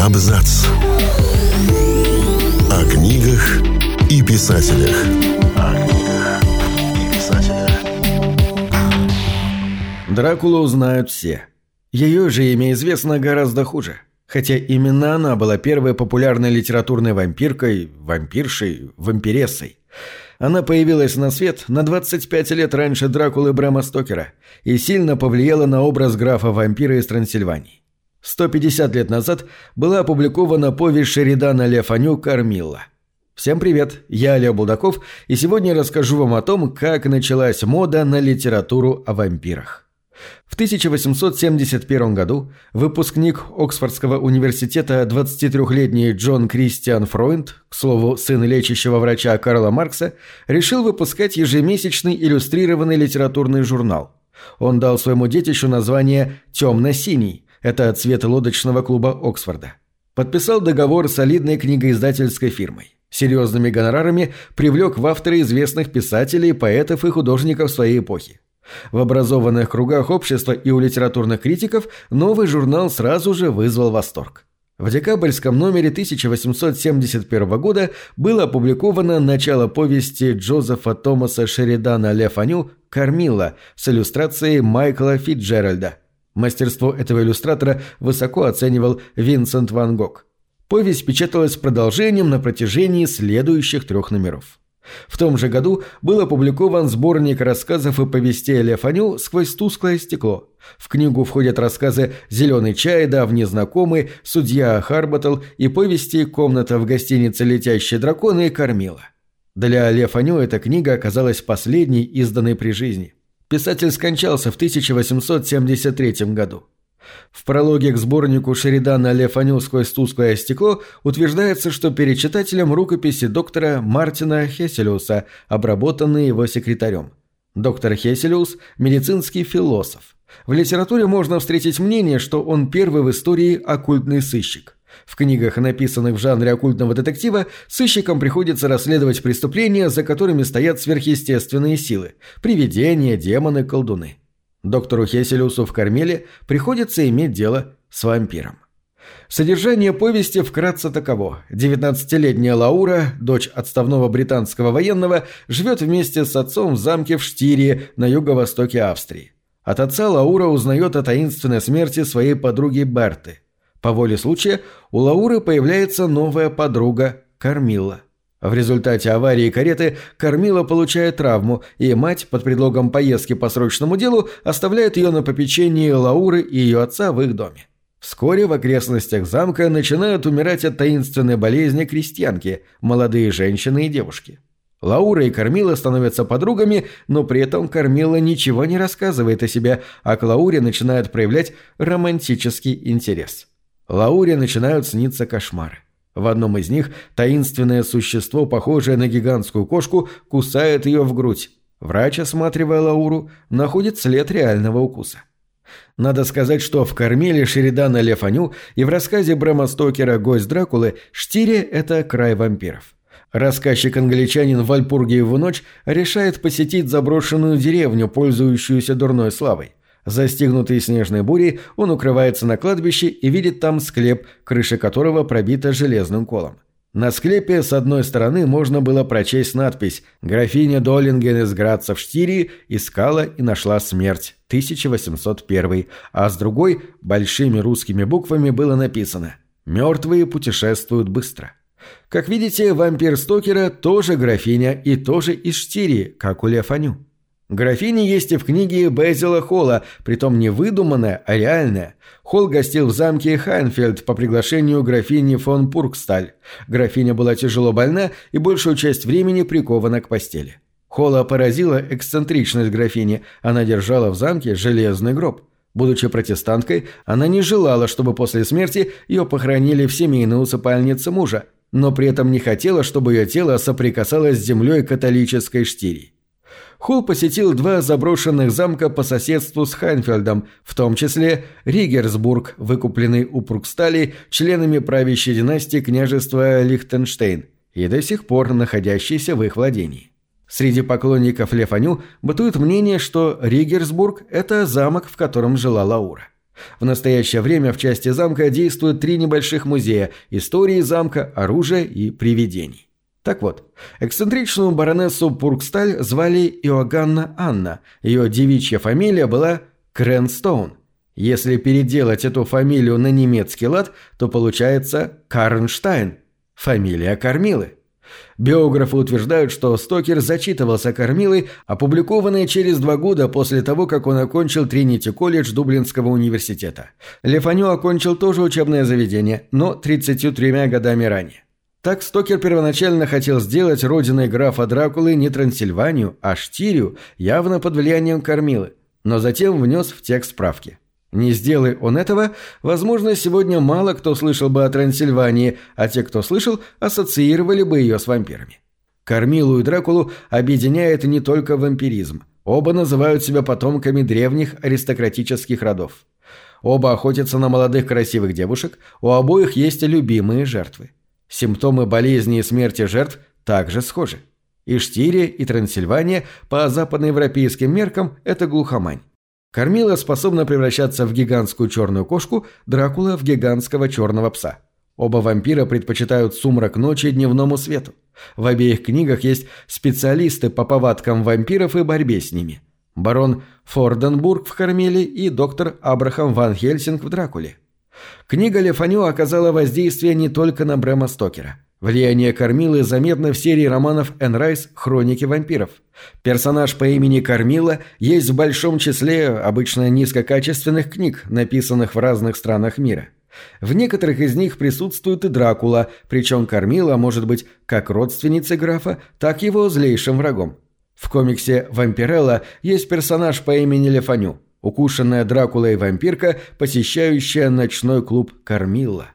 Абзац. О книгах и писателях. О книгах и писателях. Дракулу знают все. Ее же имя известно гораздо хуже. Хотя именно она была первой популярной литературной вампиркой, вампиршей, вампирессой. Она появилась на свет на 25 лет раньше Дракулы Брэма Стокера и сильно повлияла на образ графа-вампира из Трансильвании. 150 лет назад была опубликована повесть Шеридана Лефаню «Кормилла». Всем привет, я Олег Булдаков, и сегодня расскажу вам о том, как началась мода на литературу о вампирах. В 1871 году выпускник Оксфордского университета 23-летний Джон Кристиан Фройнд, к слову, сын лечащего врача Карла Маркса, решил выпускать ежемесячный иллюстрированный литературный журнал. Он дал своему детищу название «Темно-синий», это цвет лодочного клуба Оксфорда. Подписал договор с солидной книгоиздательской фирмой. Серьезными гонорарами привлек в авторы известных писателей, поэтов и художников своей эпохи. В образованных кругах общества и у литературных критиков новый журнал сразу же вызвал восторг. В декабрьском номере 1871 года было опубликовано начало повести Джозефа Томаса Шеридана Ле Фаню «Кормила» с иллюстрацией Майкла Фитджеральда. Мастерство этого иллюстратора высоко оценивал Винсент Ван Гог. Повесть печаталась продолжением на протяжении следующих трех номеров. В том же году был опубликован сборник рассказов и повестей Ле Фаню «Сквозь тусклое стекло». В книгу входят рассказы «Зеленый чай», «Давний знакомый», «Судья Харбатл» и повести «Комната в гостинице «Летящие драконы» и «Кормила». Для Ле Фаню эта книга оказалась последней, изданной при жизни. Писатель скончался в 1873 году. В прологе к сборнику Шеридана «Ле Фаню сквозь тусклое стекло» утверждается, что перед читателем рукописи доктора Мартина Хесселиуса, обработанные его секретарем. Доктор Хесселиус – медицинский философ. В литературе можно встретить мнение, что он первый в истории оккультный сыщик. В книгах, написанных в жанре оккультного детектива, сыщикам приходится расследовать преступления, за которыми стоят сверхъестественные силы – привидения, демоны, колдуны. Доктору Хеселиусу в Кармеле приходится иметь дело с вампиром. Содержание повести вкратце таково. 19-летняя Лаура, дочь отставного британского военного, живет вместе с отцом в замке в Штирии на юго-востоке Австрии. От отца Лаура узнает о таинственной смерти своей подруги Берты. По воле случая у Лауры появляется новая подруга Кармила. В результате аварии кареты Кормила получает травму, и мать, под предлогом поездки по срочному делу, оставляет ее на попечении Лауры и ее отца в их доме. Вскоре в окрестностях замка начинают умирать от таинственной болезни крестьянки, молодые женщины и девушки. Лаура и Кормила становятся подругами, но при этом Кормила ничего не рассказывает о себе, а к Лауре начинает проявлять романтический интерес. Лауре начинают сниться кошмары. В одном из них таинственное существо, похожее на гигантскую кошку, кусает ее в грудь. Врач, осматривая Лауру, находит след реального укуса. Надо сказать, что в «Кормеле» Шеридана Лефаню и в рассказе Брэма Стокера «Гость Дракулы» Штире – это край вампиров. Рассказчик-англичанин в Вальпургиеву ночь решает посетить заброшенную деревню, пользующуюся дурной славой. Застигнутый снежной бурей, он укрывается на кладбище и видит там склеп, крыша которого пробита железным колом. На склепе с одной стороны можно было прочесть надпись «Графиня Доллинген из Граца в Штирии искала и нашла смерть. 1801», а с другой большими русскими буквами было написано «Мертвые путешествуют быстро». Как видите, вампир Стокера тоже графиня и тоже из Штирии, как у Лефаню. Графиня есть и в книге Безила Холла, притом не выдуманная, а реальная. Холл гостил в замке Хайнфельд по приглашению графини фон Пурксталь. Графиня была тяжело больна и большую часть времени прикована к постели. Холла поразила эксцентричность графини, она держала в замке железный гроб. Будучи протестанткой, она не желала, чтобы после смерти ее похоронили в семейной усыпальнице мужа, но при этом не хотела, чтобы ее тело соприкасалось с землей католической штири. Холл посетил два заброшенных замка по соседству с Хайнфельдом, в том числе Ригерсбург, выкупленный у Прукстали членами правящей династии княжества Лихтенштейн и до сих пор находящийся в их владении. Среди поклонников Лефаню бытует мнение, что Ригерсбург – это замок, в котором жила Лаура. В настоящее время в части замка действуют три небольших музея – истории замка, оружия и привидений. Так вот, эксцентричную баронессу Пурксталь звали Иоганна Анна, ее девичья фамилия была Кренстоун. Если переделать эту фамилию на немецкий лад, то получается Карнштайн – фамилия Кормилы. Биографы утверждают, что Стокер зачитывался Кормилой, опубликованной через два года после того, как он окончил Тринити-колледж Дублинского университета. Лефаню окончил тоже учебное заведение, но 33 годами ранее. Так Стокер первоначально хотел сделать родиной графа Дракулы не Трансильванию, а Штирию, явно под влиянием Кормилы, но затем внес в текст справки. Не сделай он этого, возможно, сегодня мало кто слышал бы о Трансильвании, а те, кто слышал, ассоциировали бы ее с вампирами. Кормилу и Дракулу объединяет не только вампиризм. Оба называют себя потомками древних аристократических родов. Оба охотятся на молодых красивых девушек, у обоих есть любимые жертвы. Симптомы болезни и смерти жертв также схожи. И Штирия, и Трансильвания по западноевропейским меркам – это глухомань. Кормила способна превращаться в гигантскую черную кошку, Дракула в гигантского черного пса. Оба вампира предпочитают сумрак ночи дневному свету. В обеих книгах есть специалисты по повадкам вампиров и борьбе с ними. Барон Форденбург в Кармеле и доктор Абрахам Ван Хельсинг в Дракуле. Книга Лефаню оказала воздействие не только на Брэма Стокера – Влияние Кормилы заметно в серии романов Энн «Хроники вампиров». Персонаж по имени Кормила есть в большом числе обычно низкокачественных книг, написанных в разных странах мира. В некоторых из них присутствует и Дракула, причем Кормила может быть как родственницей графа, так его злейшим врагом. В комиксе «Вампирелла» есть персонаж по имени Лефаню, укушенная Дракула и вампирка, посещающая ночной клуб Кормила.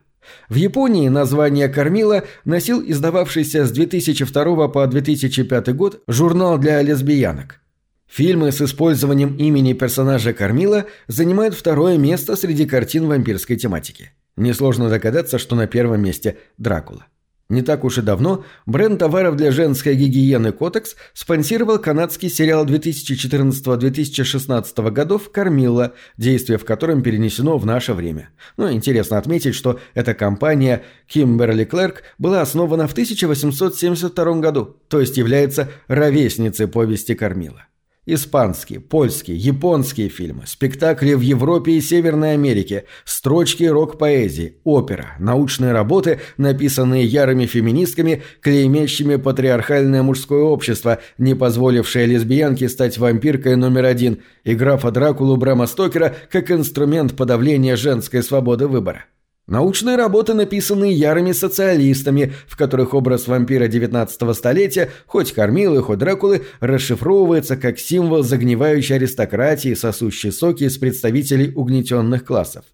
В Японии название «Кормила» носил издававшийся с 2002 по 2005 год журнал для лесбиянок. Фильмы с использованием имени персонажа Кормила занимают второе место среди картин вампирской тематики. Несложно догадаться, что на первом месте Дракула. Не так уж и давно бренд товаров для женской гигиены «Котекс» спонсировал канадский сериал 2014-2016 годов «Кормила», действие в котором перенесено в наше время. Но интересно отметить, что эта компания Кимберли Клерк была основана в 1872 году, то есть является ровесницей повести «Кормила». Испанские, польские, японские фильмы, спектакли в Европе и Северной Америке, строчки рок-поэзии, опера, научные работы, написанные ярыми феминистками, клеймящими патриархальное мужское общество, не позволившее лесбиянке стать вампиркой номер один, и графа Дракулу Брэма Стокера как инструмент подавления женской свободы выбора. Научные работы написаны ярыми социалистами, в которых образ вампира 19 столетия, хоть Кормилы, хоть Дракулы, расшифровывается как символ загнивающей аристократии, сосущей соки из представителей угнетенных классов.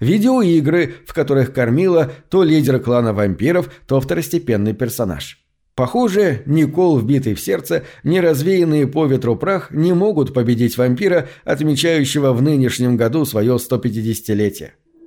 Видеоигры, в которых Кормила то лидер клана вампиров, то второстепенный персонаж. Похоже, ни кол, вбитый в сердце, ни развеянные по ветру прах не могут победить вампира, отмечающего в нынешнем году свое 150-летие.